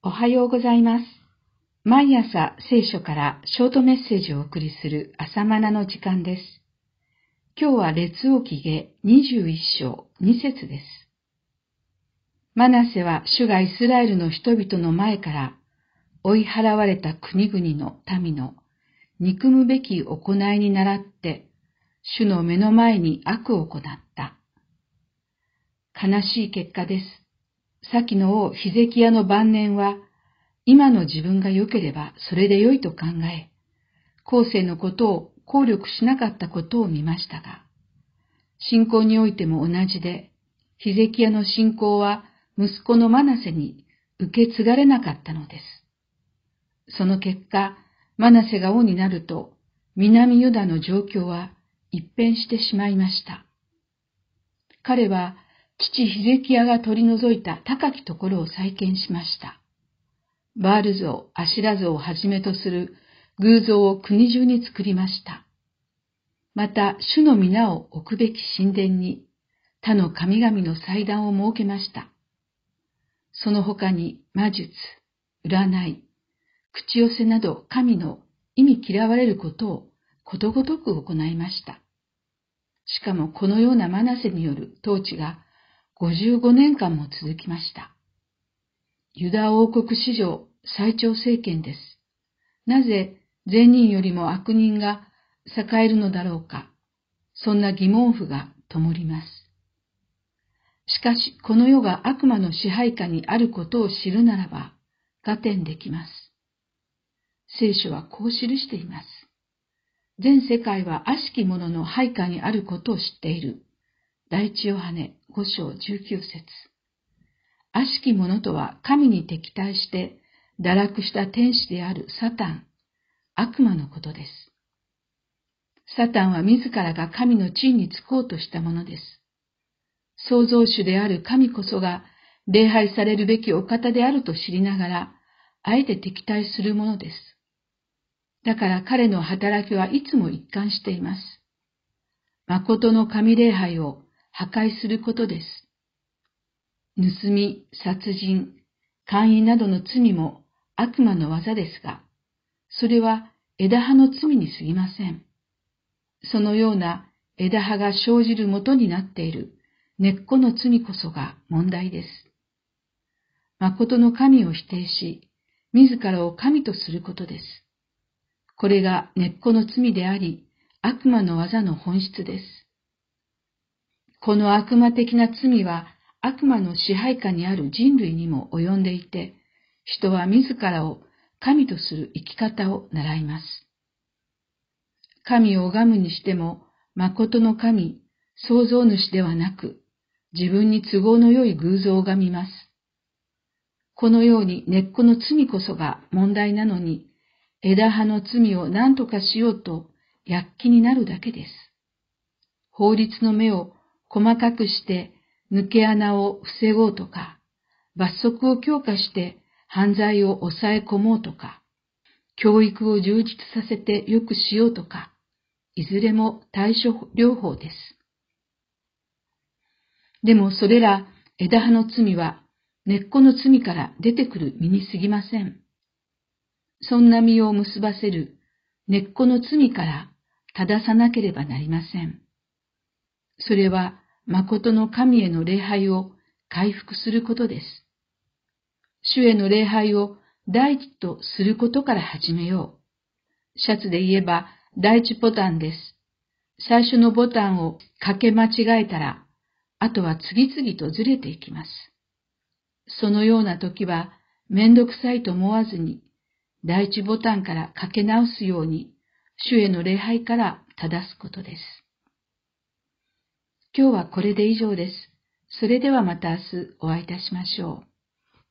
おはようございます。毎朝聖書からショートメッセージをお送りする朝マナの時間です。今日は列王記下21章2節です。マナセは主がイスラエルの人々の前から追い払われた国々の民の憎むべき行いに倣って主の目の前に悪を行った。悲しい結果です。先の王ヒゼキヤの晩年は、今の自分が良ければそれで良いと考え、後世のことを考慮しなかったことを見ましたが、信仰においても同じで、ヒゼキヤの信仰は息子のマナセに受け継がれなかったのです。その結果、マナセが王になると、南ユダの状況は一変してしまいました。彼は父ヒゼキヤが取り除いた高きところを再建しました。バール像、アシラ像をはじめとする偶像を国中に作りました。また、主の皆を置くべき神殿に他の神々の祭壇を設けました。その他に魔術、占い、口寄せなど神の意味嫌われることをことごとく行いました。しかもこのようなマナセによる統治が55年間も続きました。ユダ王国史上最長政権です。なぜ善人よりも悪人が栄えるのだろうか、そんな疑問符が灯ります。しかし、この世が悪魔の支配下にあることを知るならば、合点できます。聖書はこう記しています。全世界は悪しき者の配下にあることを知っている。第一ヨハネ五章十九節悪しき者とは神に敵対して堕落した天使であるサタン、悪魔のことです。サタンは自らが神の地位につこうとしたものです。創造主である神こそが礼拝されるべきお方であると知りながら、あえて敵対するものです。だから彼の働きはいつも一貫しています。誠の神礼拝を破壊することです。盗み、殺人、姦淫などの罪も悪魔の技ですが、それは枝葉の罪に過ぎません。そのような枝葉が生じるもとになっている根っこの罪こそが問題です。誠の神を否定し、自らを神とすることです。これが根っこの罪であり、悪魔の技の本質です。この悪魔的な罪は悪魔の支配下にある人類にも及んでいて、人は自らを神とする生き方を習います。神を拝むにしても、誠の神、創造主ではなく、自分に都合の良い偶像を拝みます。このように根っこの罪こそが問題なのに、枝葉の罪を何とかしようと躍起になるだけです。法律の目を細かくして抜け穴を防ごうとか、罰則を強化して犯罪を抑え込もうとか、教育を充実させて良くしようとか、いずれも対処療法です。でもそれら枝葉の罪は根っこの罪から出てくる身に過ぎません。そんな身を結ばせる根っこの罪から正さなければなりません。それは誠の神への礼拝を回復することです。主への礼拝を第一とすることから始めよう。シャツで言えば第一ボタンです。最初のボタンをかけ間違えたら、あとは次々とずれていきます。そのような時は、めんどくさいと思わずに、第一ボタンからかけ直すように、主への礼拝から正すことです。今日はこれで以上です。それではまた明日お会いいたしましょう。